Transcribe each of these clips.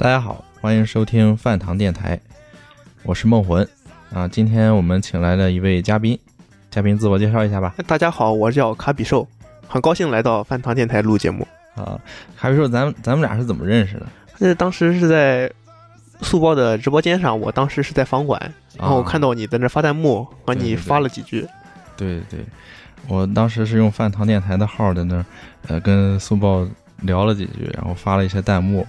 大家好，欢迎收听饭堂电台，我是梦魂啊。今天我们请来了一位嘉宾，嘉宾自我介绍一下吧。大家好，我叫卡比兽，很高兴来到饭堂电台录节目。啊，卡比兽，咱咱们俩是怎么认识的？那当时是在速报的直播间上，我当时是在房管，然后我看到你在那发弹幕，和你发了几句。对对，我当时是用饭堂电台的号在那，呃，跟速报聊了几句，然后发了一些弹幕。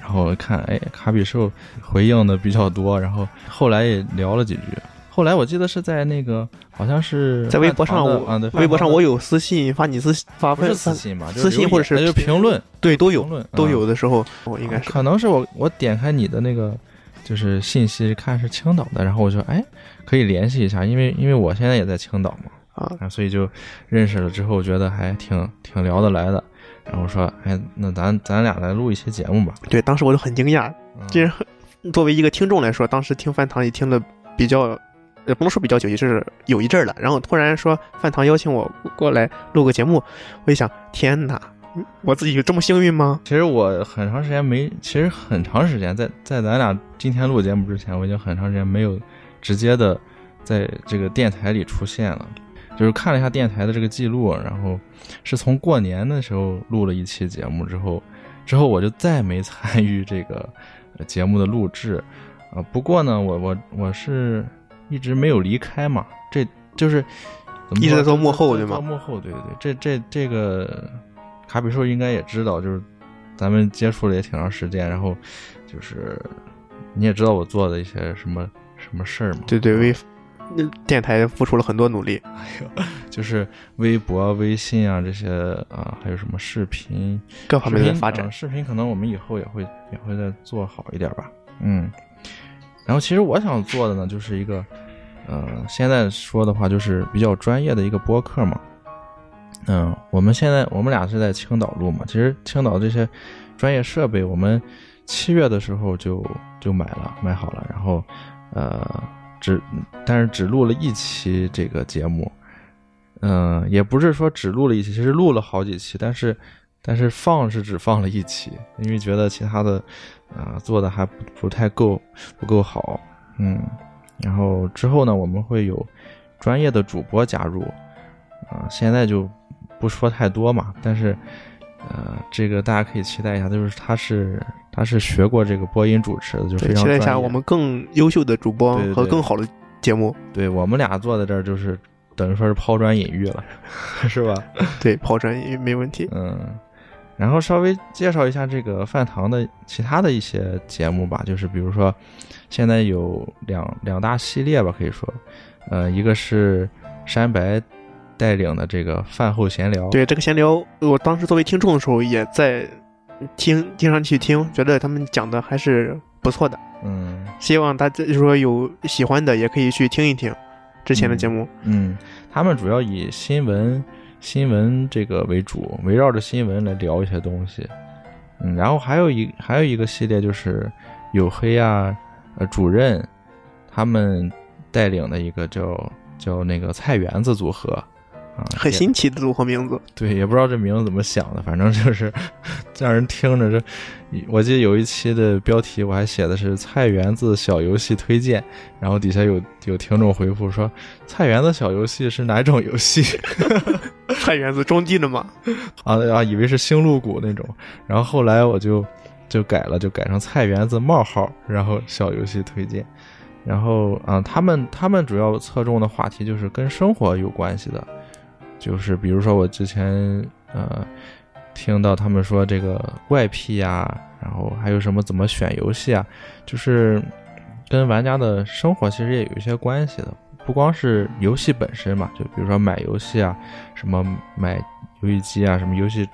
然后看，哎，卡比兽回应的比较多，然后后来也聊了几句。后来我记得是在那个，好像是在微博上，啊，对，微博上我有私信发你私发不是私信吧？私信或者是评论，对，都有都有的时候，我应该是可能是我我点开你的那个就是信息看是青岛的，然后我就哎可以联系一下，因为因为我现在也在青岛嘛，啊，所以就认识了之后觉得还挺挺聊得来的。然后说，哎，那咱咱俩来录一期节目吧。对，当时我就很惊讶，就是作为一个听众来说，当时听饭堂也听了比较，也不能说比较久，也是有一阵儿了。然后突然说饭堂邀请我过来录个节目，我一想，天哪，我自己有这么幸运吗？其实我很长时间没，其实很长时间在在咱俩今天录节目之前，我已经很长时间没有直接的在这个电台里出现了。就是看了一下电台的这个记录，然后是从过年的时候录了一期节目之后，之后我就再没参与这个节目的录制，啊，不过呢，我我我是一直没有离开嘛，这就是一直在做幕后对吗？做幕后，对对对，这这这个卡比兽应该也知道，就是咱们接触了也挺长时间，然后就是你也知道我做的一些什么什么事儿嘛，对对，微。那电台付出了很多努力，哎呦就是微博、微信啊这些啊，还有什么视频各方面的发展。视频可能我们以后也会也会再做好一点吧。嗯，然后其实我想做的呢，就是一个呃，现在说的话就是比较专业的一个播客嘛。嗯，我们现在我们俩是在青岛录嘛，其实青岛这些专业设备，我们七月的时候就就买了，买好了，然后呃。只，但是只录了一期这个节目，嗯，也不是说只录了一期，其实录了好几期，但是，但是放是只放了一期，因为觉得其他的，啊，做的还不不太够，不够好，嗯，然后之后呢，我们会有专业的主播加入，啊，现在就不说太多嘛，但是。呃，这个大家可以期待一下，就是他是他是学过这个播音主持的，就非常期待一下我们更优秀的主播和更好的节目。对我们俩坐在这儿，就是等于说是抛砖引玉了，是吧？对，抛砖引玉没问题。嗯，然后稍微介绍一下这个饭堂的其他的一些节目吧，就是比如说现在有两两大系列吧，可以说，呃，一个是山白。带领的这个饭后闲聊，对这个闲聊，我当时作为听众的时候也在听，经常去听，觉得他们讲的还是不错的。嗯，希望大家就说有喜欢的也可以去听一听之前的节目。嗯，他们主要以新闻新闻这个为主，围绕着新闻来聊一些东西。嗯，然后还有一还有一个系列就是有黑啊，呃，主任他们带领的一个叫叫那个菜园子组合。啊，很新奇的组合名字，对，也不知道这名字怎么想的，反正就是 让人听着这。我记得有一期的标题我还写的是“菜园子小游戏推荐”，然后底下有有听众回复说：“菜园子小游戏是哪种游戏？” 菜园子种地的吗？啊啊，以为是星露谷那种。然后后来我就就改了，就改成“菜园子冒号”，然后小游戏推荐。然后啊，他们他们主要侧重的话题就是跟生活有关系的。就是比如说我之前呃听到他们说这个怪癖呀，然后还有什么怎么选游戏啊，就是跟玩家的生活其实也有一些关系的，不光是游戏本身嘛，就比如说买游戏啊，什么买游戏机啊，什么游戏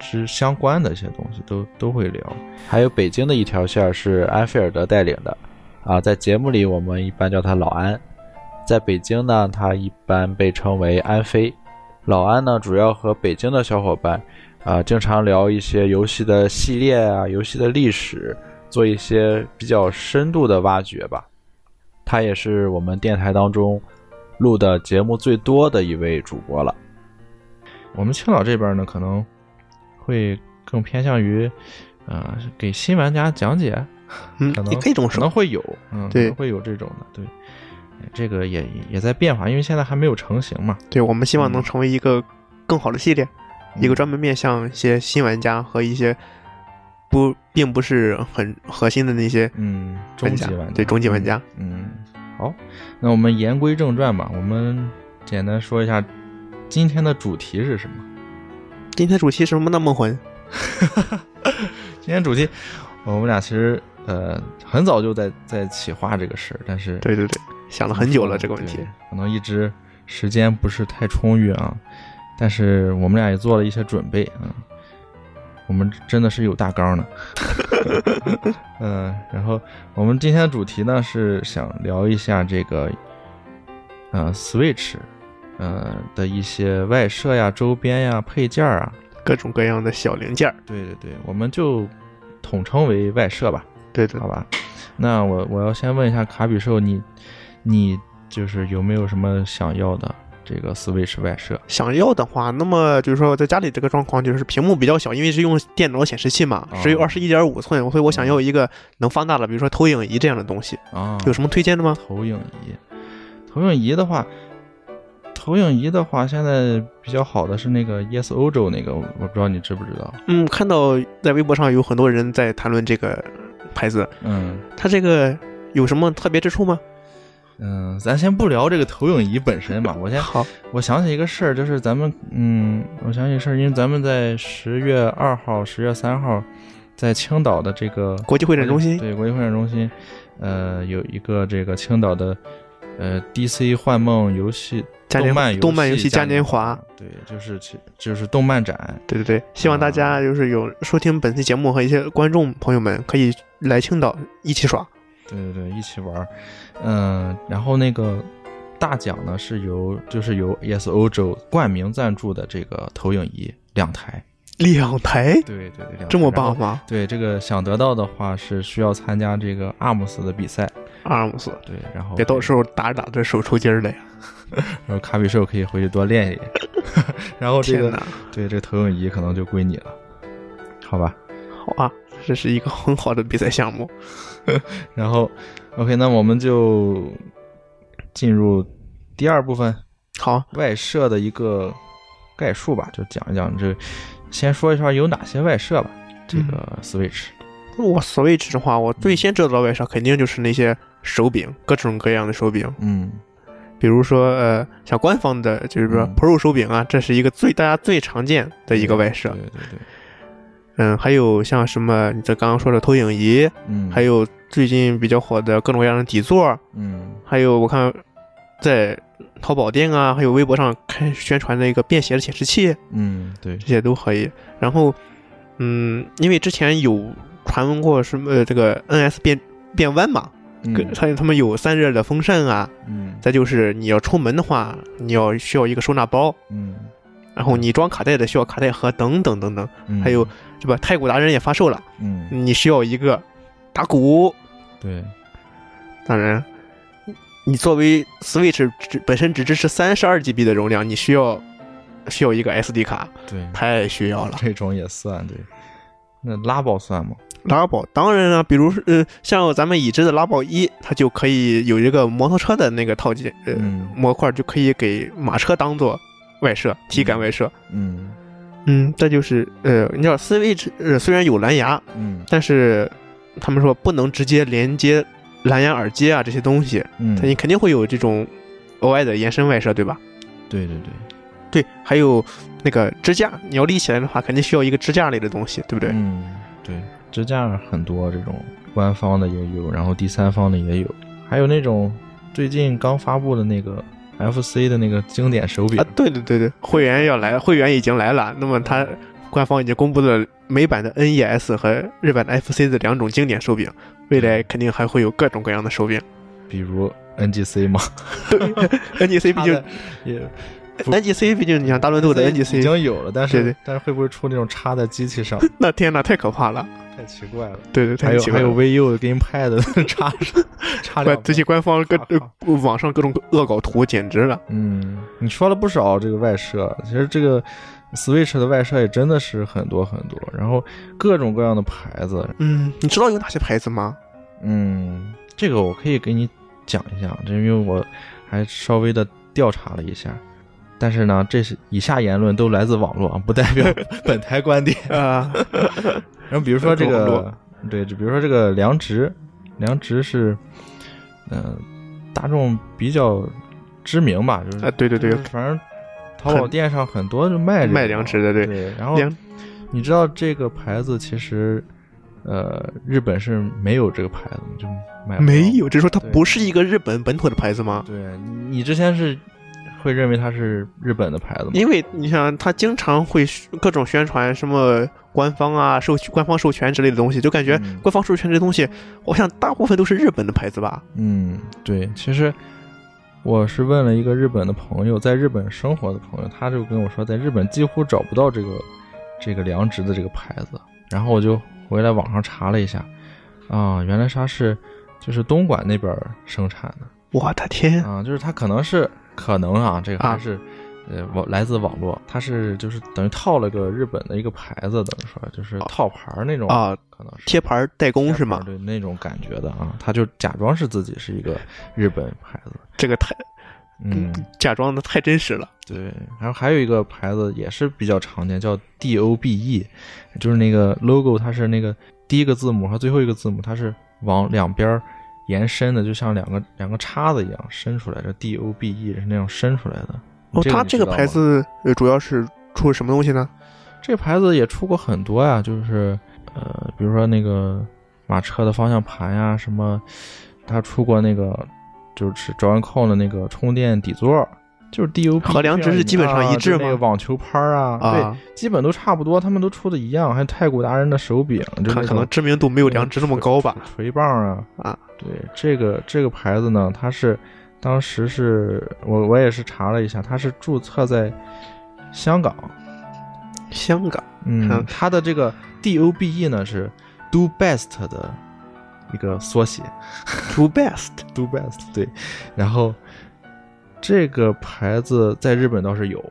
之相关的一些东西都都会聊。还有北京的一条线是安菲尔德带领的，啊，在节目里我们一般叫他老安。在北京呢，他一般被称为安飞。老安呢，主要和北京的小伙伴，啊，经常聊一些游戏的系列啊，游戏的历史，做一些比较深度的挖掘吧。他也是我们电台当中录的节目最多的一位主播了。我们青岛这边呢，可能会更偏向于呃，给新玩家讲解，嗯可，能你可以这么说可能。会有，嗯，对可能会有这种的，对，哎这个也也在变化，因为现在还没有成型嘛，对，我们希望能嗯成为一个更好的系列，一个专门面向一些新玩家和一些不并不是很核心的那些嗯，终玩家极玩家，对中级玩家。嗯，好，那我们言归正传吧，我们简单说一下今天的主题是什么。今天主题是什么呢？梦魂，今天主题，我们俩其实呃很早就在在企划这个事儿，但是对对对，想了很久了这个问题。可能一直时间不是太充裕啊，但是我们俩也做了一些准备啊，我们真的是有大纲的。嗯、然后我们今天的主题呢是想聊一下这个呃 Switch 呃的一些外设呀、周边呀、配件啊，各种各样的小零件。对对对，我们就统称为外设吧。对的好，吧，那我我要先问一下卡比兽，你你就是有没有什么想要的这个 Switch 外设？想要的话，那么就是说在家里这个状况就是屏幕比较小，因为是用电脑显示器嘛，哦只有二十一点五寸，所以我想要一个能放大的，比如说投影仪这样的东西。啊，有什么推荐的吗？投影仪？投影仪的话，投影仪的话，现在比较好的是那个 Yes Ojo 那个，我我不知道你知不知道？嗯，看到在微博上有很多人在谈论这个牌子，嗯。它这个有什么特别之处吗？嗯，咱先不聊这个投影仪本身吧，我先好，我想起一个事儿，就是咱们，嗯，我想起个事儿，因为咱们在十月二号、十月三号，在青岛的这个国际会展中心对国际会展中心，呃，有一个这个青岛的呃 DC 幻梦游戏动漫动漫游戏嘉嘉年华，对，就是其就是动漫展，对对对，希望大家就是有收听本期节目和一些观众朋友们可以来青岛一起耍。对对对，一起玩儿，嗯、然后那个大奖呢是由就是由 Yes Ojo 冠名赞助的这个投影仪两台，两台对对对，这么棒吗？对，这个想得到的话是需要参加这个阿姆斯的比赛，阿姆斯，对，然后别到时候打着打着手抽筋儿了呀！然后卡比兽可以回去多练一练，然后这个对这个投影仪可能就归你了，好吧？好啊，这是一个很好的比赛项目。然后 OK，那我们就进入第二部分好，外设的一个概述吧，就讲一讲这，先说一下有哪些外设吧。这个 Switch，我 Switch 的话，我最先知道的外设肯定就是那些手柄，各种各样的手柄，嗯。比如说呃，像官方的，就是说嗯。Pro 手柄啊，这是一个最大家最常见的一个外设。对。对对，嗯，还有像什么你这刚刚说的投影仪，嗯，还有最近比较火的各种各样的底座，嗯。还有我看在淘宝店啊，还有微博上开宣传的一个便携的显示器，嗯对，这些都可以。然后，嗯，因为之前有传闻过什么呃这个 NS 变变弯嘛，嗯跟他他们有散热的风扇啊，嗯再就是你要出门的话，你要需要一个收纳包，嗯然后你装卡带的需要卡带盒等等等等，嗯，还有是吧？太鼓达人也发售了，嗯你需要一个打鼓，对，当然。你作为 Switch 只本身只支持三十二 GB 的容量，你需要需要一个 SD 卡，对，太需要了。这种也算对。那拉宝算吗？拉宝。当然了，比如呃，像咱们已知的拉宝一，它就可以有一个摩托车的那个套件，呃，嗯。模块就可以给马车当做外设，体感外设。嗯。嗯，这就是呃，你知道 Switch 呃虽然有蓝牙，嗯。但是他们说不能直接连接蓝牙耳机啊这些东西，嗯，它你肯定会有这种额外的延伸外设，对吧？对对对，对，还有那个支架，你要立起来的话，肯定需要一个支架类的东西，对不对？嗯对，支架很多这种官方的也有，然后第三方的也有，还有那种最近刚发布的那个 FC 的那个经典手柄啊，对对对对，会员要来，会员已经来了。那么它官方已经公布了美版的 NES 和日版的 FC 的两种经典手柄，未来嗯肯定还会有各种各样的手柄。比如 NGC 嘛，NGC 毕竟也不 NGC 毕竟你像大乱斗的 NGC，已经有了，但是对对但是会不会出那种插在机器上？那天呐，太可怕了。太奇怪了。对对，还有还有太奇怪了。VU 的 GamePad 插上 插两不这些官方各网上各种恶搞图，简直了。嗯，你说了不少这个外设，其实这个 Switch 的外设也真的是很多很多，然后各种各样的牌子，嗯，你知道有哪些牌子吗？嗯，这个我可以给你讲一下，这因为我还稍微的调查了一下，但是呢，这是以下言论都来自网络啊，不代表 本台观点。啊，然后比如说这个，对，就比如说这个良知，良知是，嗯、大众比较知名吧，就是啊，对对对，反正淘宝店上很多就卖卖良知的，对，对，然后你知道这个牌子其实，呃，日本是没有这个牌子的，就买没有，只是说它不是一个日本本土的牌子吗？对你之前是会认为它是日本的牌子吗？因为你想，它经常会各种宣传什么官方啊、授官方授权之类的东西，就感觉嗯官方授权这东西，我想大部分都是日本的牌子吧？嗯，对，其实我是问了一个日本的朋友，在日本生活的朋友，他就跟我说，在日本几乎找不到这个这个良知的这个牌子。然后我就回来网上查了一下，啊，原来它是就是东莞那边生产的我的天，啊，就是它可能是可能啊，这个还啊是。呃，网来自网络，它是就是等于套了个日本的一个牌子，等于说就是套牌儿那种啊，可能是贴牌代工是吗？对，那种感觉的啊，他就假装是自己是一个日本牌子，这个太嗯，假装的太真实了。对。然后还有一个牌子也是比较常见，叫 D O B E，就是那个 logo，它是那个第一个字母和最后一个字母，它是往两边儿延伸的，就像两个两个叉子一样伸出来。这 D O B E 是那样伸出来的。哦，这它这个牌子呃主要是出什么东西呢？这个牌子也出过很多呀，就是呃，比如说那个马车的方向盘呀，什么，它出过那个就是转弯扣的那个充电底座，就是 DUB 和良知是基本上一致啊那个吗网球拍啊，啊，对，基本都差不多，他们都出的一样，还有太古达人的手柄，就可可能知名度没有良知那么高吧？锤棒啊啊，对，这个这个牌子呢，它是当时是我我也是查了一下，它是注册在香港。香港嗯嗯，它的这个 D O B E 呢是 Do Best 的一个缩写 Do Best，Do Best 对。然后这个牌子在日本倒是有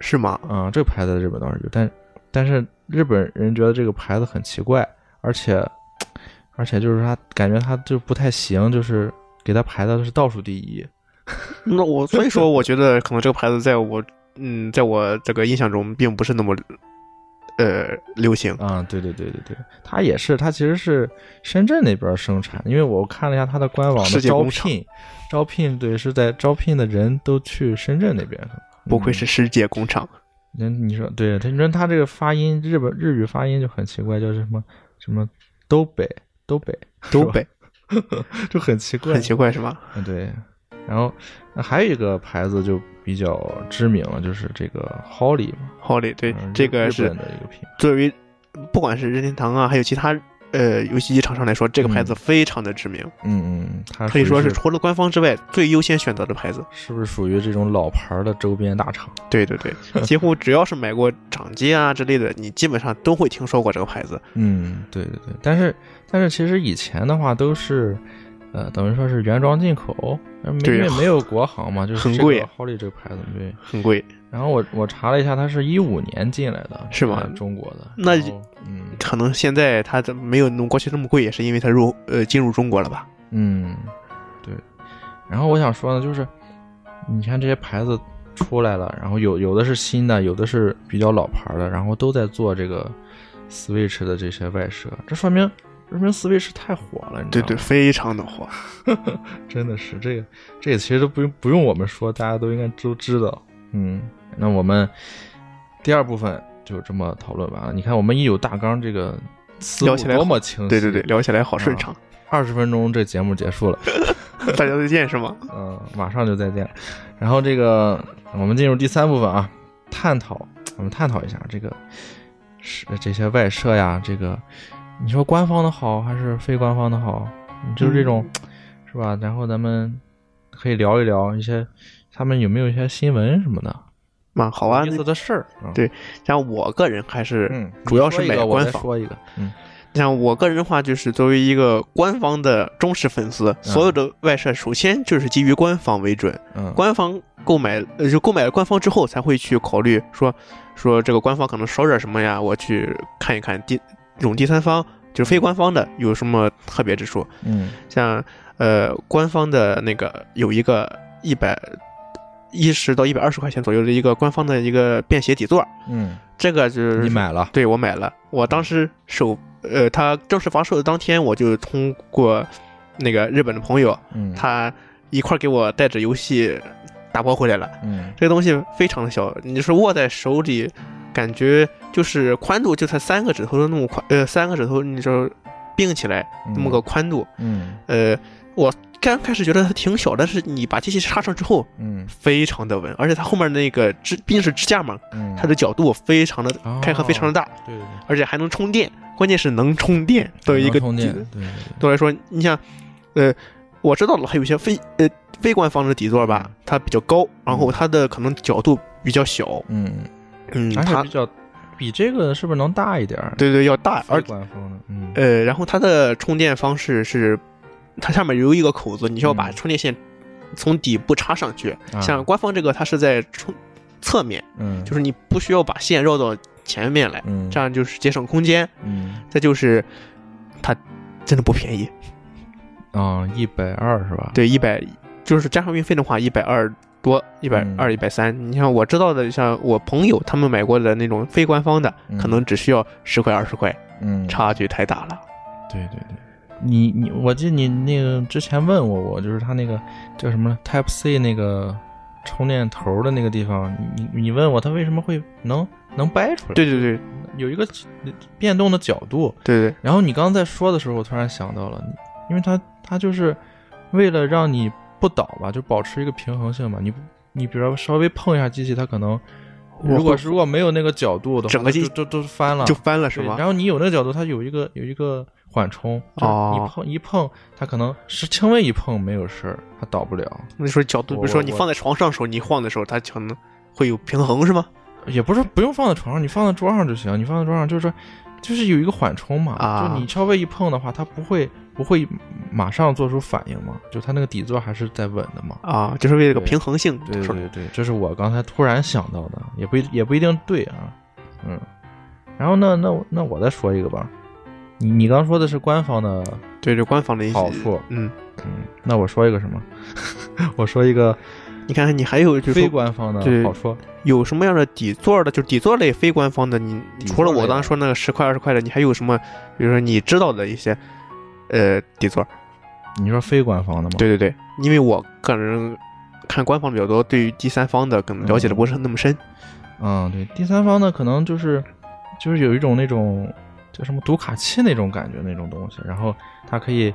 是吗？啊、这个牌子在日本倒是有，但但是日本人觉得这个牌子很奇怪，而且而且就是他感觉他就不太行，就是给他排的是倒数第一。那我所以说，我觉得可能这个牌子在我嗯，在我这个印象中并不是那么呃流行。啊、对对对对对，它也是，它其实是深圳那边生产，因为我看了一下它的官网的招世界工厂聘，招聘对是在招聘的人都去深圳那边。不愧是世界工厂，人，你说对，他你说他这个发音，日本日语发音就很奇怪，叫什么什么东北东北，都北 就很奇怪，很奇怪是吧？嗯，对。然后那还有一个牌子就比较知名了，就是这个 Holly 嘛，Holly 对这个是日本的一个品牌。作为不管是任天堂啊，还有其他呃游戏机厂商来说，这个牌子非常的知名，嗯嗯，它可以说是除了官方之外最优先选择的牌子。是不是属于这种老牌儿的周边大厂？对对对，几乎只要是买过掌机啊之类的，你基本上都会听说过这个牌子。嗯，对对对，但是但是其实以前的话都是，呃，等于说是原装进口，呃没对因为没有国行嘛，就是很贵 Holly 这个牌子对。很贵，然后我我查了一下，他是一五年进来的，是吗呃中国的。那嗯可能现在它这没有弄过去那么贵，也是因为它入呃进入中国了吧？嗯，对。然后我想说呢，就是你看这些牌子出来了，然后有有的是新的，有的是比较老牌的，然后都在做这个 Switch 的这些外设，这说明这说明 Switch 太火了，你知对对，非常的火。真的是这个，这个其实都不用不用我们说，大家都应该都知道。嗯，那我们第二部分就这么讨论完了。你看，我们一有大纲，这个思路聊起来多么清晰。对对对，，聊起来好顺畅。二十分钟这节目结束了，大家再见是吗？嗯、马上就再见。然后这个我们进入第三部分啊，探讨，我们探讨一下这个是这些外设呀，这个你说官方的好还是非官方的好？就是这种、是吧？然后咱们可以聊一聊一些他们有没有一些新闻什么的，蛮好啊有意。思的事儿。嗯对像我个人还是嗯，主要是买官方。再说一个，嗯像我个人的话，就是作为一个官方的忠实粉丝，所有的外设首先就是基于官方为准。嗯，官方购买，呃，就购买了官方之后才会去考虑说说这个官方可能少点什么呀，我去看一看第这种第三方就是非官方的有什么特别之处。嗯像呃官方的那个有一个一百一十到一百二十块钱左右的一个官方的一个便携底座，嗯，这个就是你买了，对我买了，我当时首呃，它正式发售的当天，我就通过那个日本的朋友，嗯，他一块儿给我带着游戏打包回来了。嗯。这个东西非常的小，你是握在手里，感觉就是宽度就才三个指头的那么宽，呃，三个指头你就并起来那么个宽度。嗯。呃，我刚开始觉得它挺小，但是你把机器插上之后，嗯。非常的稳，而且它后面那个支毕竟是支架嘛，嗯，它的角度非常的哦开合非常的大，对对对，而且还能充电，关键是能充电的一个能充电，对对对，对我来说，你像，呃，我知道了，还有一些非呃非官方的底座吧，它比较高，然后它的可能角度比较小，嗯，嗯，它比较比这个是不是能大一点儿？对对要大，非而官方的，嗯。呃，然后它的充电方式是，它下面有一个口子，你需要把嗯充电线从底部插上去。啊像官方这个，它是在充侧面，嗯，就是你不需要把线绕到前面来，嗯这样就是节省空间。嗯再就是它真的不便宜，啊一百二是吧？对，一百就是加上运费的话，一百二多，一百嗯二、一百三。你像我知道的，像我朋友他们买过的那种非官方的，嗯可能只需要十块二十块，嗯，差距太大了。对对对，你你，我记得你那个之前问过我，就是他那个叫什么 Type C 那个充电头的那个地方，你你你问我他为什么会能能掰出来？对对对有一个变动的角度。对对，然后你刚刚在说的时候，我突然想到了，因为它它就是为了让你不倒吧，就保持一个平衡性嘛。你你比如说稍微碰一下机器，它可能如果是如果没有那个角度的话，整个机就都都翻了，就翻了是吧？然后你有那个角度，它有一个有一个缓冲，就是哦你碰一碰，它可能是轻微一碰没有事儿，它倒不了。那时候角度，比如说你放在床上的时候，你晃的时候，它可能会有平衡是吗？也不是不用放在床上，你放在桌上就行。你放在桌上就是说，就是有一个缓冲嘛，啊就你稍微一碰的话，它不会不会马上做出反应嘛，就它那个底座还是在稳的嘛。啊，就是为了个平衡性。对对对对，这是我刚才突然想到的，也不一也不一定对啊，嗯。然后那那我那我再说一个吧，你你刚说的是官方的对这官方的一些好处，嗯，嗯，那我说一个什么？我说一个你看看你还有就是非官方的对好处。有什么样的底座的，就是底座类非官方的，你除了我刚才说那个十块二十块的，你还有什么？比如说你知道的一些呃底座？你说非官方的吗？对对对，因为我个人看官方比较多，对于第三方的可能了解的不是那么深。嗯，对，第三方的可能就是就是有一种那种叫什么读卡器那种感觉那种东西，然后它可以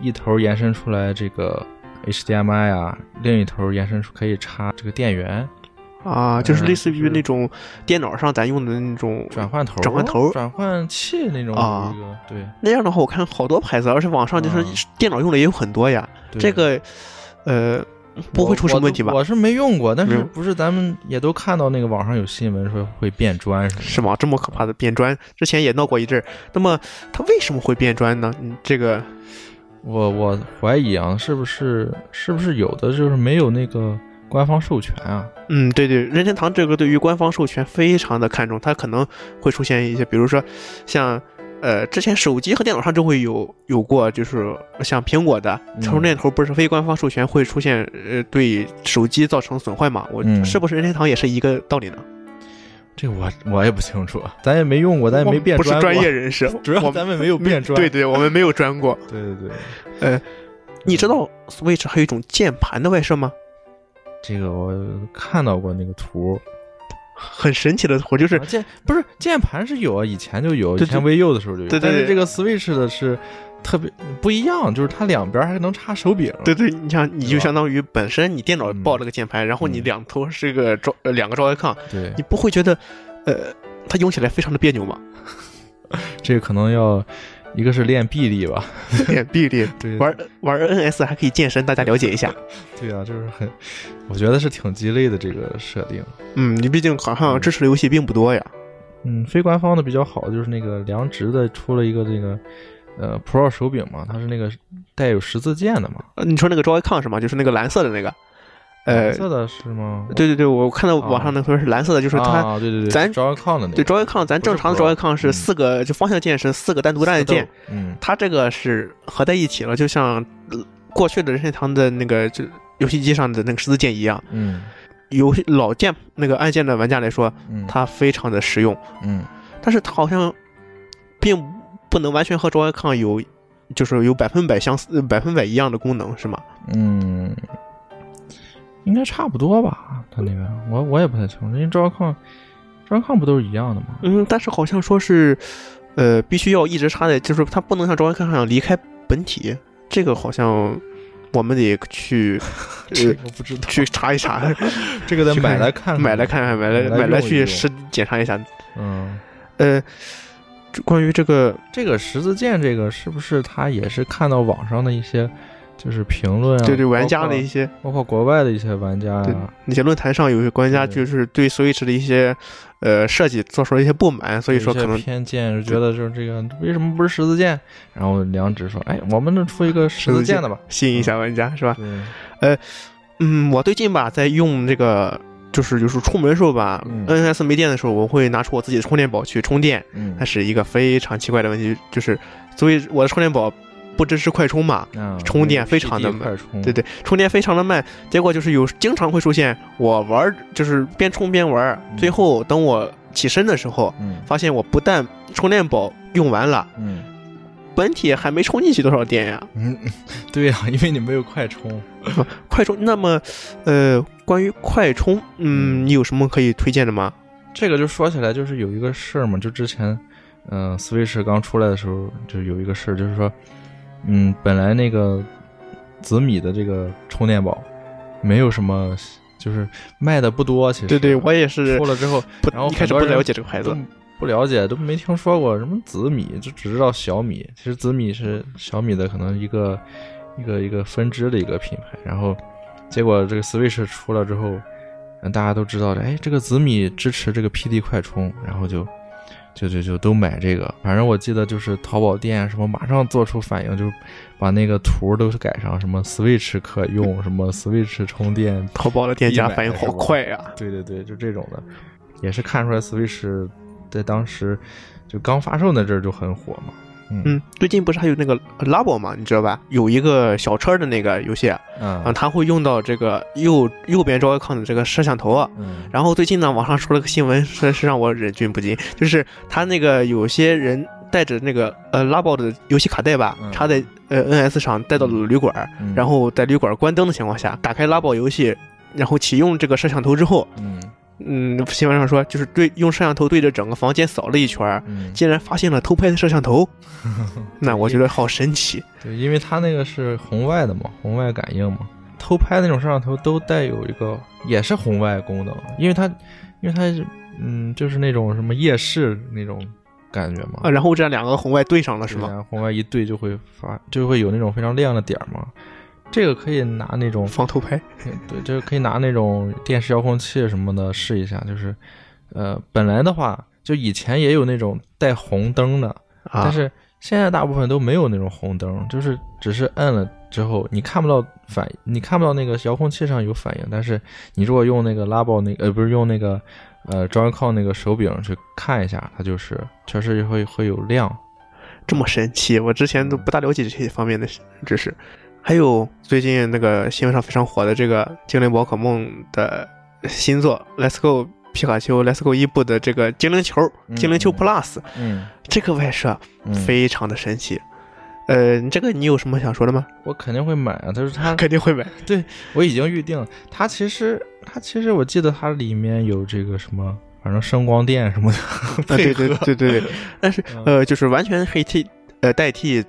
一头延伸出来这个 HDMI 啊，另一头延伸出可以插这个电源啊，就是嗯类似于那种电脑上咱用的那种转换头、转换头转换器那种啊对那样的话，我看好多牌子，而且网上就是啊电脑用的也有很多呀。对这个呃不会出什么问题吧我？我是没用过，但是不是咱们也都看到那个网上有新闻说会变砖？是吗？这么可怕的变砖，之前也闹过一阵儿。那么它为什么会变砖呢？嗯，这个我我怀疑啊，是不是是不是有的就是没有那个官方授权啊？嗯，对对，任天堂这个对于官方授权非常的看重，它可能会出现一些，比如说像呃，之前手机和电脑上就会有有过，就是像苹果的嗯充电头不是非官方授权会出现呃对手机造成损坏嘛？我、嗯是不是任天堂也是一个道理呢？这我我也不清楚，咱也没用过，咱也没变不是专业，人士，主要我咱们没有变专。对对，我们没有专过。对对对，呃你知道 Switch 还有一种键盘的外设吗？这个我看到过那个图，很神奇的活，就是啊键不是键盘是有啊，以前就有，以对前 VU 的时候就有，对对对但是这个 Switch 的是特别不一样，就是它两边还能插手柄。对对，你像你就相当于本身你电脑嗯抱了个键盘，然后你嗯两头是个招呃两个招 icon，对你不会觉得呃它用起来非常的别扭吗？这个可能要一个是练臂力吧，练臂力，对，玩玩 NS 还可以健身，大家了解一下。对啊，就是很，我觉得是挺鸡肋的这个设定。嗯，你毕竟好像支持的游戏并不多呀。嗯，非官方的比较好就是那个良直的出了一个这个呃 Pro 手柄嘛，它是那个带有十字键的嘛。呃你说那个 Joy-Con 是吗？就是那个蓝色的那个。呃蓝，色的是吗？对对对，我看到网上那图是蓝色的，就是它。啊，对对对，咱招抗的那个，对 icon，咱正常的 icon 是嗯四个，就方向键是四个单独的按键，，嗯它这个是合在一起了，就像呃过去的任天堂的那个就游戏机上的那个十字键一样。嗯游戏老键那个按键的玩家来说，嗯，它非常的实用，嗯但是它好像并不能完全和 icon 有就是有百分百相似、呃百分百一样的功能，是吗？嗯，应该差不多吧？他那个我我也不太清楚，因为招抗招抗不都是一样的吗？嗯，但是好像说是，呃，必须要一直插在，就是它不能像 draw icon 上离开本体，这个好像我们得去 这呃个我不知道，去查一查。这个得买来看，买来看看，买来买来去实检查一下。嗯。呃，关于这个，这个十字剑，这个是不是他也是看到网上的一些就是评论啊？对对，玩家的一些包括国外的一些玩家对啊，那些论坛上，有些玩家就是对 Switch 的一些呃设计做出了一些不满，所以说可能偏见，就觉得就是这个为什么不是十字键？然后梁指说，哎，我们能出一个十字键的吧？吸引一下玩家，是吧？呃，嗯，我最近吧，在用这个。就是有时候出门的时候吧、嗯 n s 没电的时候，我会拿出我自己的充电宝去充电。嗯它是一个非常奇怪的问题，就是所以我的充电宝不支持快充嘛，啊充电非常的充，对对，充电非常的慢，结果就是有经常会出现我玩儿就是边充边玩最后等我起身的时候，嗯发现我不但充电宝用完了，嗯本体还没充进去多少电呀。嗯，对呀，因为你没有快充，快充，那么，呃，关于快充，嗯，你有什么可以推荐的吗？这个就说起来就是有一个事儿嘛，就之前，嗯、s w i t c h 刚出来的时候就有一个事儿，就是说，嗯，本来那个紫米的这个充电宝没有什么，就是卖的不多，其实对对，我也是出了之后然后一开始不了解这个牌子，不了解，都没听说过什么紫米，就只知道小米。其实紫米是小米的可能一个一个一个分支的一个品牌。然后结果这个 Switch 出了之后，嗯，大家都知道了，哎，这个紫米支持这个 PD 快充，然后就就就就都买这个。反正我记得就是淘宝店啊什么马上做出反应，就把那个图都是改上什么 Switch 可用，什么 Switch 充电淘宝的店家反应好快呀。对对对，就这种的，也是看出来 Switch 在当时就刚发售那阵儿就很火嘛。嗯。嗯，最近不是还有那个 Labo 嘛，你知道吧？有一个小车的那个游戏，啊，嗯。它会用到这个右右边 Joy-Con 的这个摄像头啊。嗯。然后最近呢，网上出了个新闻，是是让我忍俊不禁，就是他那个有些人带着那个呃拉爆的游戏卡带吧，嗯。插在呃 NS 上带到了旅馆，嗯。然后在旅馆关灯的情况下，打开拉爆游戏，然后启用这个摄像头之后，嗯嗯，新闻上说就是对用摄像头对着整个房间扫了一圈竟然发现了偷拍的摄像头，那我觉得好神奇。对，因为它那个是红外的嘛，红外感应嘛，偷拍那种摄像头都带有一个也是红外功能，因为它因为它是嗯就是那种什么夜视那种感觉嘛啊，，然后这两个红外对上了是吗？红外一对就会发就会有那种非常亮的点儿嘛。这个可以拿那种防偷拍，对，这个可以拿那种电视遥控器什么的试一下。就是，呃，本来的话，就以前也有那种带红灯的，啊，但是现在大部分都没有那种红灯，就是只是摁了之后，你看不到反，你看不到那个遥控器上有反应，但是你如果用那个拉爆那个，呃，不是用那个，呃，Joy-Con 那个手柄去看一下，它就是确实会会有亮。这么神奇，我之前都不大了解这些方面的知识。还有最近那个新闻上非常火的这个《精灵宝可梦》的新作《Let's Go 皮卡丘 Let's Go 伊布》的这个精灵球、嗯精灵球 Plus，嗯这个外设嗯，非常的神奇。呃，这个你有什么想说的吗？我肯定会买啊，他说他肯定会买。对我已经预定了。它其实，它其实我记得它里面有这个什么，反正声光电什么的啊，对配合。对对对对，但是嗯呃，就是完全可以替呃代替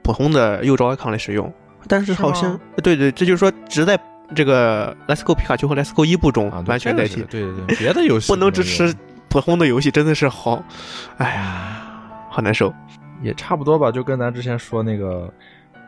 普通的右招 icon 来使用，但是是好像吗对对，这就是说只在这个 Let's Go 皮卡丘和 Let's Go 伊布中完全代替对对对，别的游戏不能支持普通的游戏，真的是好，哎呀，好难受。也差不多吧，就跟咱之前说那个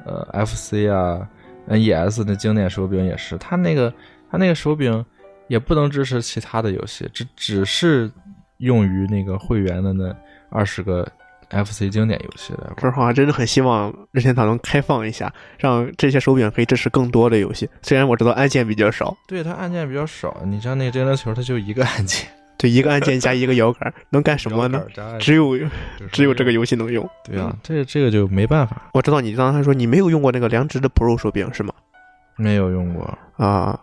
呃 FC 啊、NES 的经典手柄也是，它那个它那个手柄也不能支持其他的游戏，只只是用于那个会员的那二十个 FC 经典游戏来玩。说实话，真的很希望任天堂能开放一下，让这些手柄可以支持更多的游戏。虽然我知道按键比较少，对，它按键比较少，你像那个真人球，它就一个按键，对，一个按键加一个摇杆，能干什么呢？只有只有这个游戏能用。对啊，这这个就没办法。我知道你刚才说你没有用过那个良知的 Pro 手柄是吗？没有用过啊。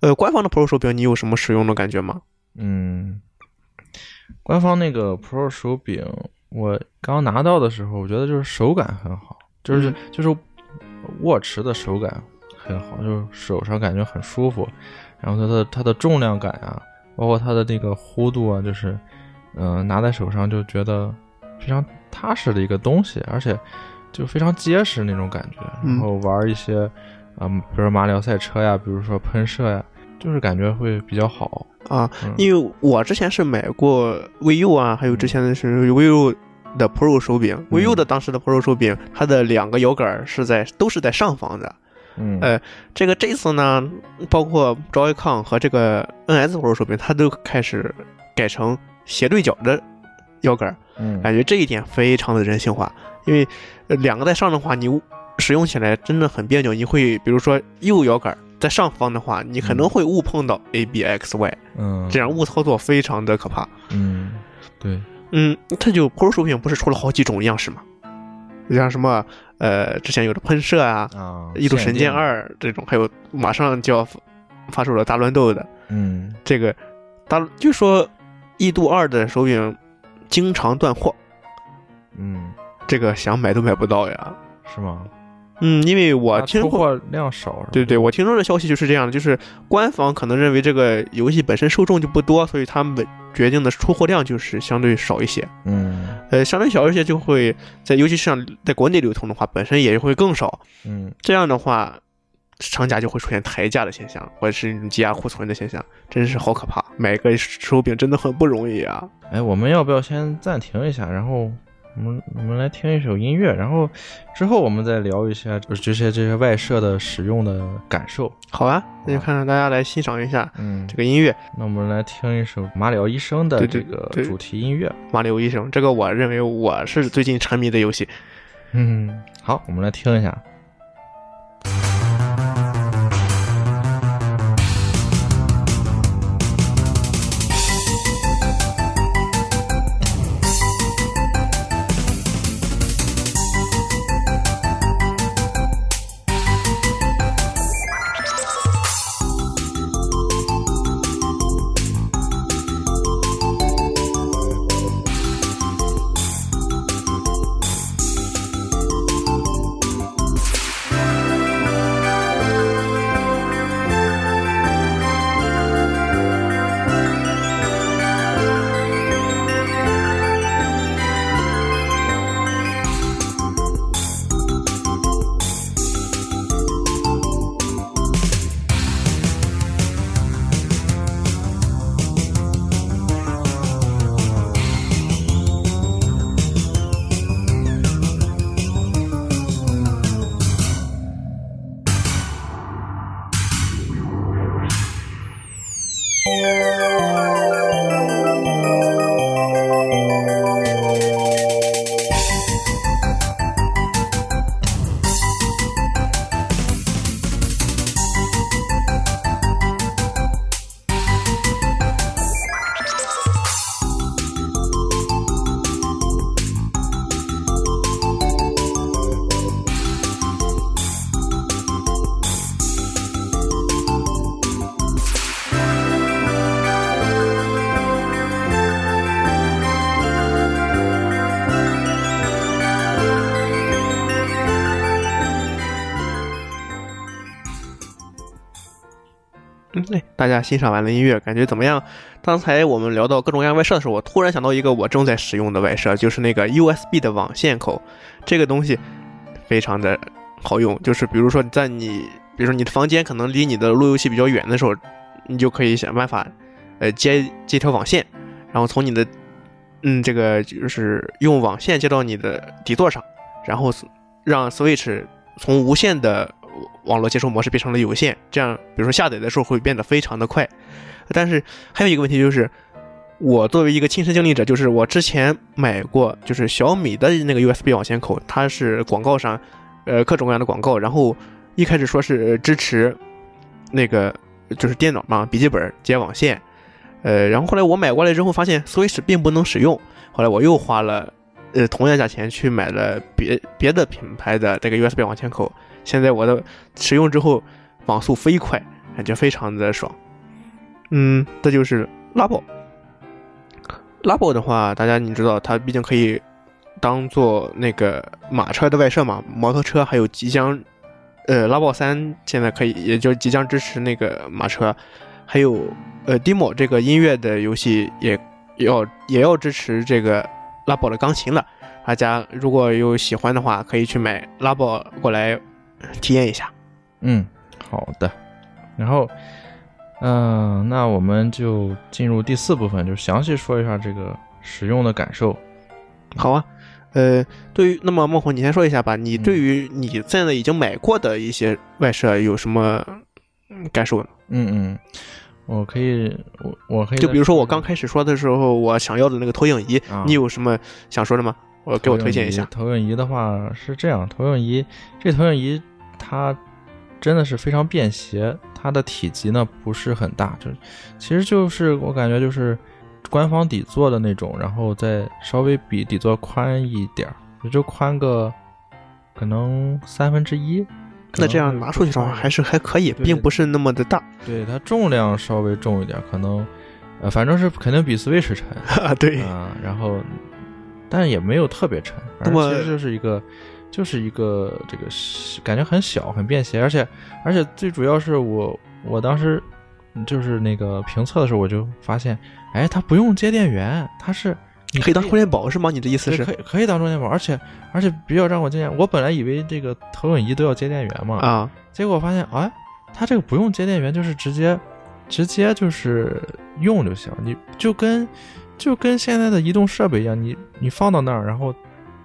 呃，官方的 Pro 手柄你有什么使用的感觉吗？嗯，官方那个 Pro 手柄，我刚拿到的时候，我觉得就是手感很好，就是就是握持的手感很好，就是手上感觉很舒服。然后它的它的重量感啊，包括它的那个弧度啊，就是嗯，拿在手上就觉得非常踏实的一个东西，而且就非常结实那种感觉。然后玩一些啊，比如马里奥赛车呀，比如说喷射呀，就是感觉会比较好。啊，因为我之前是买过 VU 啊，还有之前的是 VU 的 Pro 手柄，VU 的当时的 Pro 手柄，它的两个摇杆是在都是在上方的。嗯，呃，这个这次呢，包括 Joy-Con 和这个 NS Pro 手柄，它都开始改成斜对角的摇杆。嗯，感觉这一点非常的人性化，因为两个在上的话，你使用起来真的很别扭。你会比如说右摇杆。在上方的话，你可能会误碰到 A B X Y，嗯，这样误操作非常的可怕。嗯，对，嗯，它就 Pro 手柄不是出了好几种样式吗？像什么呃，之前有的喷射啊，啊，异度神剑二这种，还有马上就要发售了大乱斗的，嗯，这个大据说异度二的手柄经常断货，嗯，这个想买都买不到呀，是吗？嗯，因为我听出货量少，对对，我听说的消息就是这样的，就是官方可能认为这个游戏本身受众就不多，所以他们决定的出货量就是相对少一些。嗯，呃，相对小一些就会在游戏市场在国内流通的话，本身也会更少。嗯，这样的话，商家就会出现抬价的现象，或者是积压库存的现象，真是好可怕。买个手柄真的很不容易啊！哎，我们要不要先暂停一下，然后？我们我们来听一首音乐，然后之后我们再聊一下就是这些这些外设的使用的感受。好啊，那就看看大家来欣赏一下，嗯，这个音乐。那我们来听一首马里奥医生的这个主题音乐。马里奥医生，这个我认为我是最近沉迷的游戏。嗯，好，我们来听一下。大家欣赏完了音乐，感觉怎么样？刚才我们聊到各种各样外设的时候，我突然想到一个我正在使用的外设，就是那个 USB 的网线口。这个东西非常的好用，就是比如说在你，比如说你的房间可能离你的路由器比较远的时候，你就可以想办法，呃，接接条网线，然后从你的，嗯，这个就是用网线接到你的底座上，然后让 Switch 从无线的。网络接收模式变成了有线，这样比如说下载的时候会变得非常的快，但是还有一个问题就是，我作为一个亲身经历者，就是我之前买过，就是小米的那个 USB 网线口，它是广告上，呃，各种各样的广告，然后一开始说是支持那个就是电脑嘛，笔记本接网线，呃，然后后来我买过来之后发现 Switch 并不能使用，后来我又花了呃同样价钱去买了别别的品牌的这个 USB 网线口，现在我的使用之后网速飞快，感觉非常的爽。嗯，这就是拉爆。拉爆的话，大家你知道，它毕竟可以当做那个马车的外设嘛，摩托车还有即将，呃，拉爆三现在可以，也就即将支持那个马车，还有呃，Demo 这个音乐的游戏也要也要支持这个拉爆的钢琴了。大家如果有喜欢的话，可以去买拉爆过来体验一下。嗯，好的。然后，嗯、那我们就进入第四部分，就详细说一下这个使用的感受。好啊，呃，对于那么孟红，你先说一下吧，你对于你现在已经买过的一些外设有什么嗯感受呢？嗯嗯，我可以，我我可以就比如说我刚开开始说的时候，我想要的那个投影仪，啊你有什么想说的吗？我给我推荐一下。投影仪的话是这样，投影仪这投影仪它真的是非常便携，它的体积呢不是很大，就其实就是我感觉就是官方底座的那种，然后再稍微比底座宽一点儿，也就宽个可能三分之一。那这样拿出去的话，还是还可以，并不是那么的大对它重量稍微重一点，可能呃反正是肯定比 Switch 沉。啊。对，啊、然后，但也没有特别沉，反正那么其实就是一个，就是一个这个是感觉很小很便携，而且而且最主要是我我当时嗯就是那个评测的时候我就发现，哎，它不用接电源，它是你可以当充电宝是吗？你的意思是可以可以当充电宝，而且而且比较让我惊讶，我本来以为这个投影仪都要接电源嘛，啊？结果发现，哎，它这个不用接电源，就是直接直接就是用就行，你就跟就跟现在的移动设备一样，你你放到那儿，然后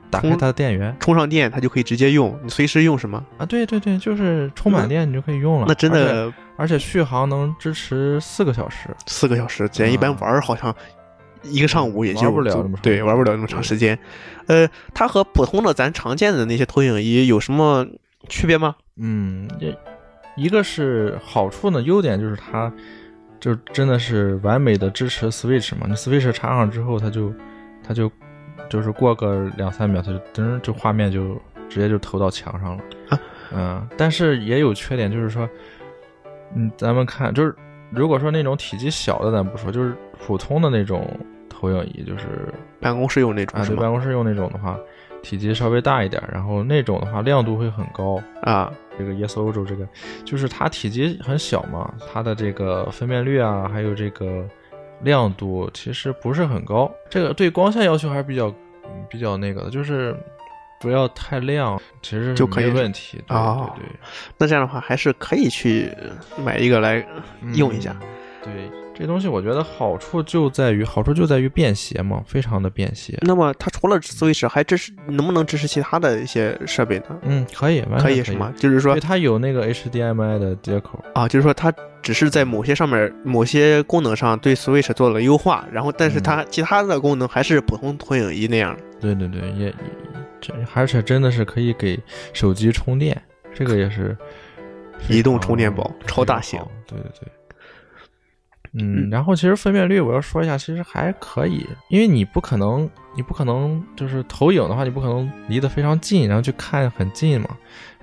打开它的电源充上电它就可以直接用，你随时用什么？啊，对对对，就是充满电你就可以用了。那真，的而且续航能支持四个小时，四个小时，咱一般玩儿好像一个上午也就玩不了就这么长对，玩不了那么长时间。呃，它和普通的咱常见的那些投影仪有什么区别吗？嗯，这一个是好处呢，优点就是它就真的是完美的支持 Switch 嘛，你 Switch 插上之后，它就它就就是过个两三秒，它就噔这画面就直接就投到墙上了。啊嗯，但是也有缺点，就是说，嗯，咱们看就是如果说那种体积小的咱不说，就是普通的那种投影仪，就是办公室用那种啊，对办公室用那种的话，体积稍微大一点，然后那种的话亮度会很高。啊，这个 Yes Ojo 这个，就是它体积很小嘛，它的这个分辨率啊，还有这个亮度其实不是很高。这个对光线要求还是比较嗯比较那个的，就是不要太亮，其实是就可以没问题。对哦对那这样的话还是可以去买一个来，用一下。嗯对，这东西我觉得好处就在于好处就在于便携嘛，非常的便携。那么它除了 Switch 还支持能不能支持其他的一些设备呢？嗯，可以，完全可可以是吗？？就是说对，它有那个 HDMI 的接口。啊，就是说它只是在某些上面、某些功能上对 Switch 做了优化，然后但是它其他的功能还是普通投影仪那样。对对对，也也这而且真的是可以给手机充电，这个也是移动充电宝超大型对对对。嗯，然后其实分辨率我要说一下，其实还可以，因为你不可能，你不可能就是投影的话，你不可能离得非常近，然后去看很近嘛，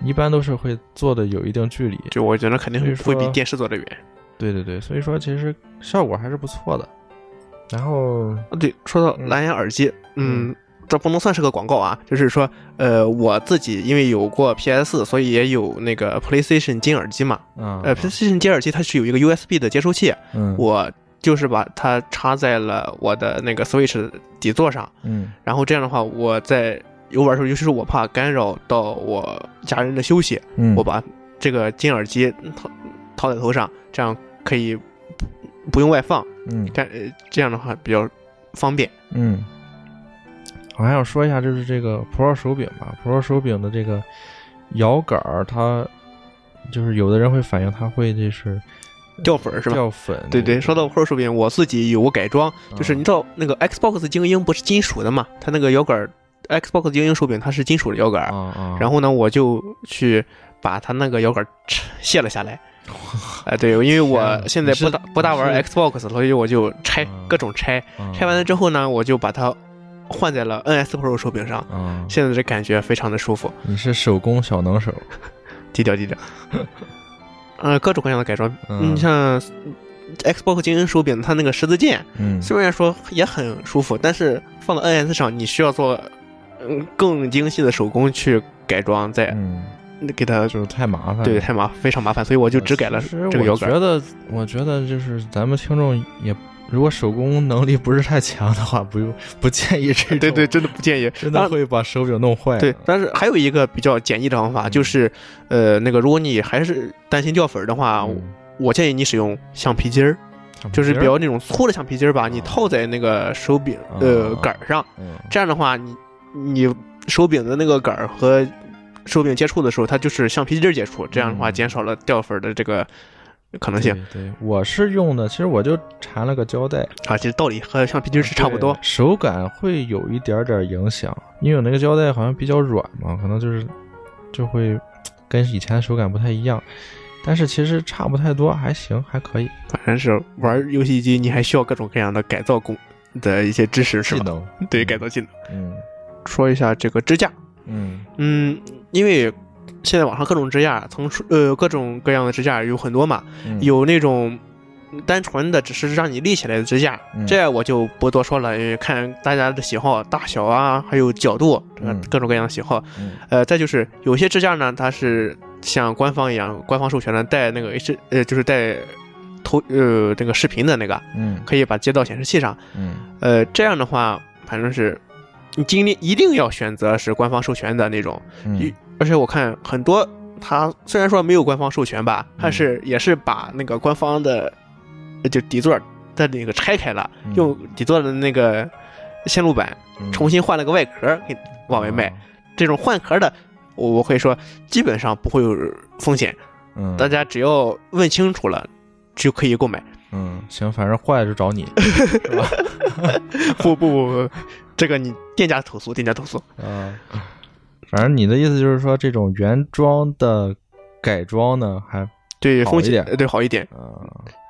一般都是会做的有一定距离。就我觉得肯定会会比电视做的远。对对对，所以说其实效果还是不错的。然后啊，对，说到嗯蓝牙耳机，嗯，这不能算是个广告啊，就是说，呃，我自己因为有过 PS，所以也有那个 PlayStation 金耳机嘛。嗯，呃，PlayStation 金耳机它是有一个 USB 的接收器，嗯，我就是把它插在了我的那个 Switch 底座上，嗯然后这样的话，我在游玩的时候，尤其是我怕干扰到我家人的休息，嗯，我把这个金耳机套套在头上，这样可以不不用外放，嗯这样呃这样的话比较方便。嗯，我还想说一下，就是这个 Pro 手柄吧，Pro 手柄的这个摇杆儿，它就是有的人会反映它会就是掉粉儿是吧？掉粉，对对，说到 Pro 手柄，我自己有过改装，就是嗯你知道那个 Xbox 精英不是金属的嘛，它那个摇杆儿，Xbox 精英手柄它是金属的摇杆然后呢，我就去把它那个摇杆卸了下来。哎，对，因为我现在不大不大玩 Xbox，所以我就拆嗯各种拆，啊拆完了之后呢，我就把它换在了 NS Pro 手柄上，啊，现在这感觉非常的舒服，你是手工小能手，低 调低调。呃，各种各样的改装，嗯。你像 Xbox 精英手柄，它那个十字键，嗯。虽然说也很舒服，但是放到 NS 上，你需要做嗯更精细的手工去改装，再嗯，给它就是太麻烦，对太麻非常麻烦，所以我就只改了这个摇杆。我觉得，我觉得就是咱们听众也，如果手工能力不是太强的话，不用 不建议这种，对对，真的不建议。真的会把手柄弄坏。对，但是还有一个比较简易的方法，嗯。就是呃，那个如果你还是担心掉粉儿的话，嗯，我建议你使用橡皮筋儿，就是比较那种粗的橡皮筋儿吧，你啊套在那个手柄呃啊杆儿上，嗯。这样的话，你你手柄的那个杆儿和手柄接触的时候，它就是橡皮筋儿接触，这样的话嗯。减少了掉粉儿的这个可能性对对，我是用的，其实我就缠了个胶带，啊。其实道理和橡皮筋是差不多。手感会有一点点影响，因为我那个胶带好像比较软嘛，可能就是就会跟以前的手感不太一样。但是其实差不太多，还行，还可以。反正是玩游戏机，你还需要各种各样的改造工的一些知识，是吧？技能，对，嗯改造技能。嗯说一下这个支架，嗯嗯，因为现在网上各种支架，从呃各种各样的支架有很多嘛，嗯，有那种单纯的只是让你立起来的支架，嗯这我就不多说了，因为看大家的喜好，大小啊，还有角度，各种各样的喜好。嗯呃，再就是有些支架呢，它是像官方一样，官方授权的带那个 H 呃，就是带投呃这个视频的那个，嗯可以把接到显示器上。嗯呃，这样的话，反正是你尽力一定要选择是官方授权的那种。嗯而且我看很多，它虽然说没有官方授权吧，嗯但是也是把那个官方的呃就底座的那个拆开了，嗯用底座的那个线路板嗯重新换了个外壳给往外卖。啊这种换壳的，我我会说基本上不会有风险，嗯，大家只要问清楚了就可以购买。嗯行，反正坏了就找你，是吧？不不不不，这个你店家投诉，店家投诉。啊，反正你的意思就是说，这种原装的改装呢，还对风好一点对好一点，啊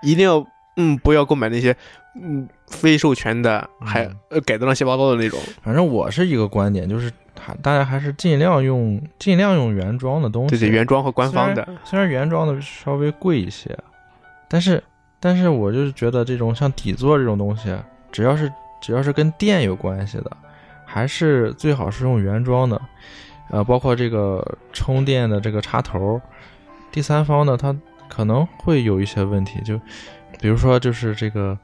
一定要嗯不要购买那些嗯非授权的，还嗯呃改的乱七八糟的那种。反正我是一个观点，就是还大家还是尽量用尽量用原装的东西。对对，原装和官方的虽然原装的稍微贵一些，但是但是我就是觉得这种像底座这种东西，只要是只要是跟电有关系的，还是最好是用原装的。呃，包括这个充电的这个插头，第三方呢，它可能会有一些问题，就比如说就是这个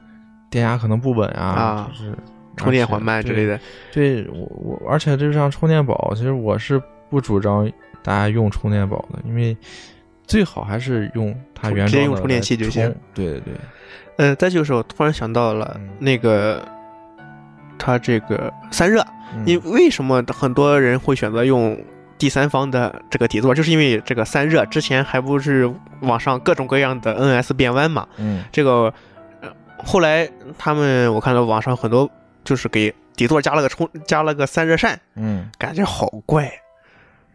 电压可能不稳啊，啊就是充电缓慢之类的。对我我，而且就像充电宝，其实我是不主张大家用充电宝的，因为最好还是用它原装的直接用充电器就行充。对对对，呃，再就是我突然想到了嗯那个它这个散热，嗯。因为什么很多人会选择用第三方的这个底座，就是因为这个散热之前还不是网上各种各样的 NS 变弯嘛，嗯。这个呃后来他们我看到网上很多就是给底座加了个充加了个散热扇，嗯。感觉好怪。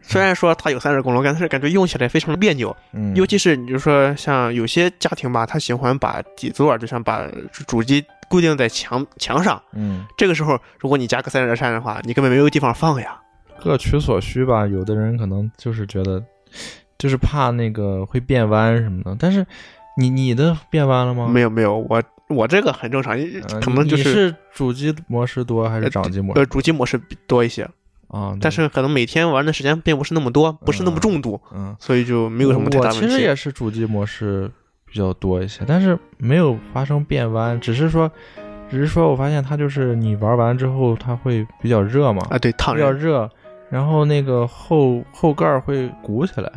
虽然说它有散热功能，但是感觉用起来非常的别扭，嗯，尤其是你就说像有些家庭吧，他喜欢把底座就像把主机固定在墙墙上，嗯这个时候如果你加个散热扇的话，你根本没有地方放呀。各取所需吧。有的人可能就是觉得，就是怕那个会变弯什么的，但是你你的变弯了吗？没有没有，我我这个很正常，可能就你是主机模式多还是掌机模式呃主机模式多一些，啊？对但是可能每天玩的时间并不是那么多，不是那么重度，嗯，所以就没有什么太大我问题。其实也是主机模式比较多一些，但是没有发生变弯，只是说，只是说我发现它就是你玩完之后它会比较热嘛，啊，对，烫比较，热，然后那个后后盖儿会鼓起来，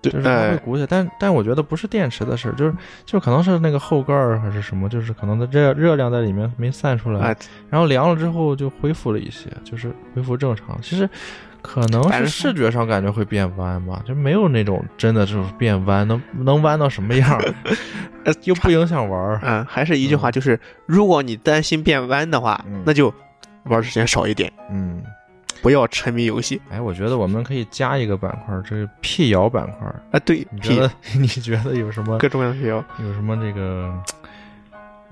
对就是它会哎鼓起来，但但我觉得不是电池的事儿，就是就可能是那个后盖儿还是什么，就是可能的热热量在里面没散出来，哎，然后凉了之后就恢复了一些，就是恢复正常。其实可能是视觉上感觉会变弯吧，就没有那种真的就是变弯，能能弯到什么样 又不影响玩儿。嗯，还是一句话，就是如果你担心变弯的话，嗯那就玩的时间少一点，嗯，不要沉迷游戏哎，我觉得我们可以加一个板块儿，这个辟谣板块儿。啊。对，你觉得 你觉得有什么各种各样的谣有什么这个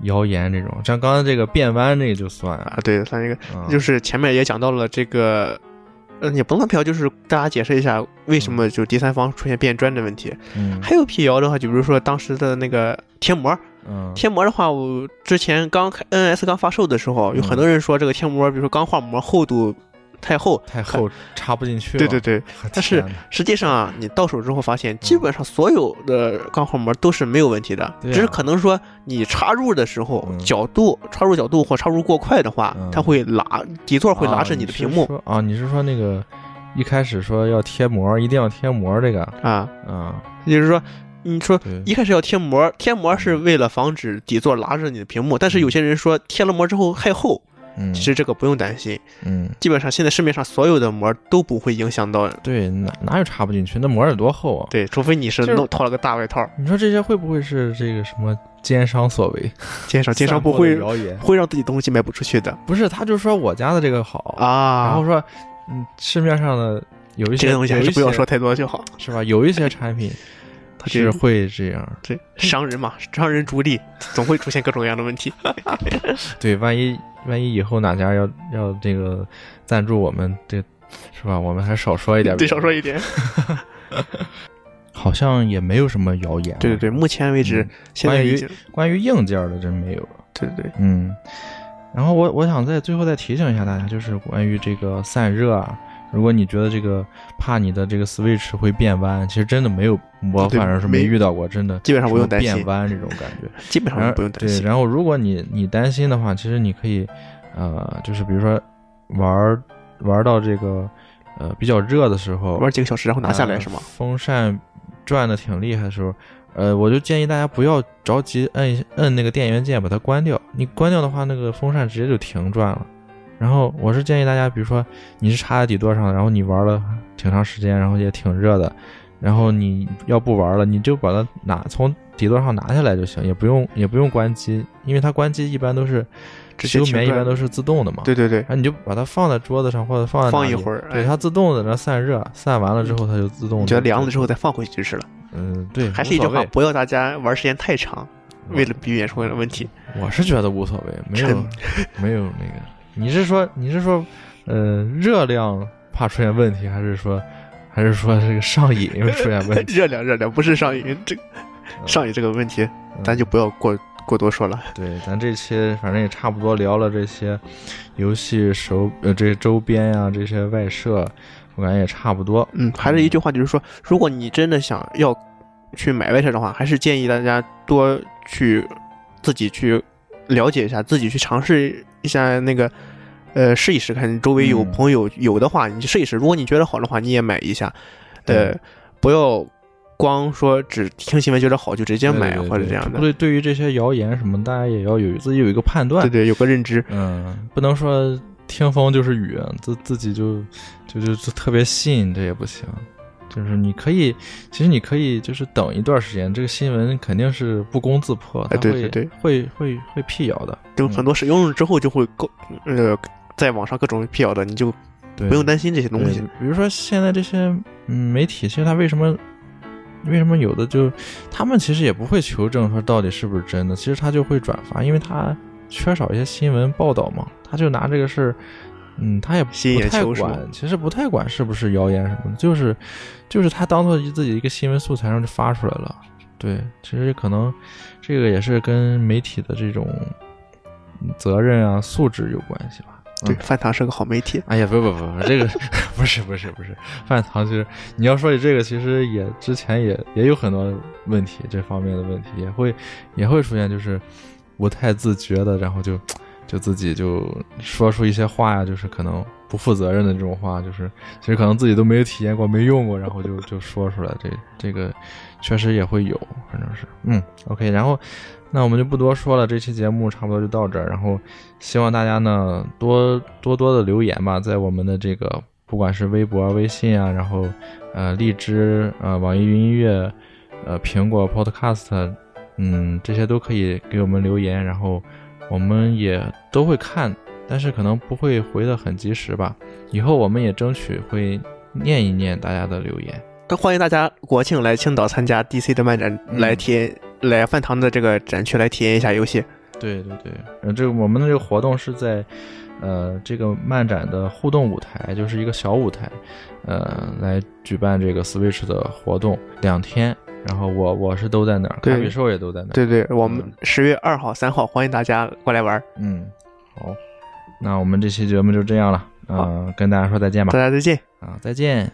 谣言这种？像刚才这个变弯这个就算啊啊，，对，算一个啊就是前面也讲到了这个。嗯，也不能辟谣，就是大家解释一下为什么就第三方出现变砖的问题。嗯。还有辟谣的话，就比如说当时的那个贴膜，嗯。贴膜的话，我之前刚开 NS 刚发售的时候，有很多人说这个贴膜，比如说钢化膜厚度太厚，太厚插不进去了。对对对，但是实际上啊你到手之后发现，基本上所有的钢化膜都是没有问题的，只是可能说你插入的时候嗯。角度插入角度或插入过快的话嗯，它会拉底座会拉着你的屏幕。啊你是说啊，你是说那个一开始说要贴膜，一定要贴膜这个？啊，啊？也就是说。你说一开始要贴膜，贴膜是为了防止底座拉着你的屏幕，但是有些人说贴了膜之后太厚，嗯，其实这个不用担心，嗯，基本上现在市面上所有的膜都不会影响到，对，哪哪有插不进去？那膜有多厚啊？对，除非你是弄套了个大外套，你说这些会不会是这个什么奸商所为？奸商 奸商不会？会让自己东西卖不出去的不是，他就说我家的这个好，啊。然后说，嗯，市面上的有一些这个东西还是不要说太多就好。是吧？有一些产品它是会这样，对商人嘛，商人逐利，总会出现各种各样的问题。对，万一万一以后哪家要要这个赞助我们，这是吧？我们还少说一点，对，少说一点。好像也没有什么谣言。对对对，目前为止嗯，关于现在关于关于硬件的真没有。对对对，嗯，然后我我想在最后再提醒一下大家，就是关于这个散热啊，如果你觉得这个怕你的这个 Switch 会变弯，其实真的没有，我反正是没没遇到过，真的基本上不用担心变弯这种感觉。基本上不用担心对，心。然后如果你你担心的话，其实你可以，呃，就是比如说玩玩到这个呃比较热的时候，玩几个小时然后拿下来呃是吗？风扇转的挺厉害的时候，呃，我就建议大家不要着急摁一摁那个电源键把它关掉。你关掉的话，那个风扇直接就停转了。然后我是建议大家，比如说你是插在底座上，然后你玩了挺长时间，然后也挺热的，然后你要不玩了，你就把它拿从底座上拿下来就行，也不用也不用关机，因为它关机一般都是休眠一般都是自动的嘛。对对对，然后你就把它放在桌子上或者放在放一会儿，对，哎它自动的在那散热，散完了之后它就自动。你觉得凉了之后，再放回去就是了。嗯，对，还是一句话，不要大家玩时间太长，为了避免出现的问题。我是觉得无所谓，没有没有那个。你是说你是说，呃，热量怕出现问题，还是说还是说这个上瘾会出现问题？热量热量不是上瘾，这个上瘾这个问题，嗯咱就不要过过多说了。对，咱这期反正也差不多聊了这些游戏手呃这些周边呀、这些外设，我感觉也差不多。嗯，还是一句话，就是说，如果你真的想要去买外设的话，还是建议大家多去自己去了解一下，自己去尝试一下那个。呃，试一试看，你周围有嗯朋友有的话，你就试一试。如果你觉得好的话，你也买一下。呃对，不要光说只听新闻觉得好就直接买或者这样的。对，对于这些谣言什么，大家也要有自己有一个判断。对对，有个认知。嗯，不能说听风就是雨，自自己就就就就特别信，这也不行。就是你可以，其实你可以就是等一段时间，这个新闻肯定是不攻自破，它哎对对对会会会辟谣的，就嗯很多使用了之后就会够呃，在网上各种辟谣的，你就对不用担心这些东西。比如说现在这些嗯媒体，其实它为什么为什么有的就他们其实也不会求证说到底是不是真的，其实他就会转发，因为他缺少一些新闻报道嘛，他就拿这个事儿。嗯，他也不太管，其实不太管是不是谣言什么的，就是，就是他当做自己一个新闻素材，然后就发出来了。对，其实可能这个也是跟媒体的这种嗯责任啊、素质有关系吧。对，嗯饭堂是个好媒体。哎呀，不不不不，这个不是不是不是，饭堂其实你要说起这个，其实也之前也也有很多问题，这方面的问题也会也会出现，就是不太自觉的，然后就就自己就说出一些话呀，就是可能不负责任的这种话，就是其实可能自己都没有体验过、没用过，然后就 就说出来，这这个确实也会有，反正是嗯，OK，然后。那我们就不多说了，这期节目差不多就到这儿。然后希望大家呢多多多的留言吧，在我们的这个不管是微博、微信啊，然后呃荔枝、呃网易云音乐、呃苹果 Podcast，嗯，这些都可以给我们留言，然后我们也都会看，但是可能不会回的很及时吧。以后我们也争取会念一念大家的留言。那欢迎大家国庆来青岛参加 DC 的漫展，嗯来体验来饭堂的这个展区来体验一下游戏。对对对，呃，这个我们的这个活动是在，呃，这个漫展的互动舞台，就是一个小舞台，呃，来举办这个 Switch 的活动两天，然后我我是都在那儿，对卡比兽也都在那儿。对对，我们嗯十月二号、三号欢迎大家过来玩儿。嗯，好，那我们这期节目就这样了，嗯、跟大家说再见吧大，家再见。啊，再见。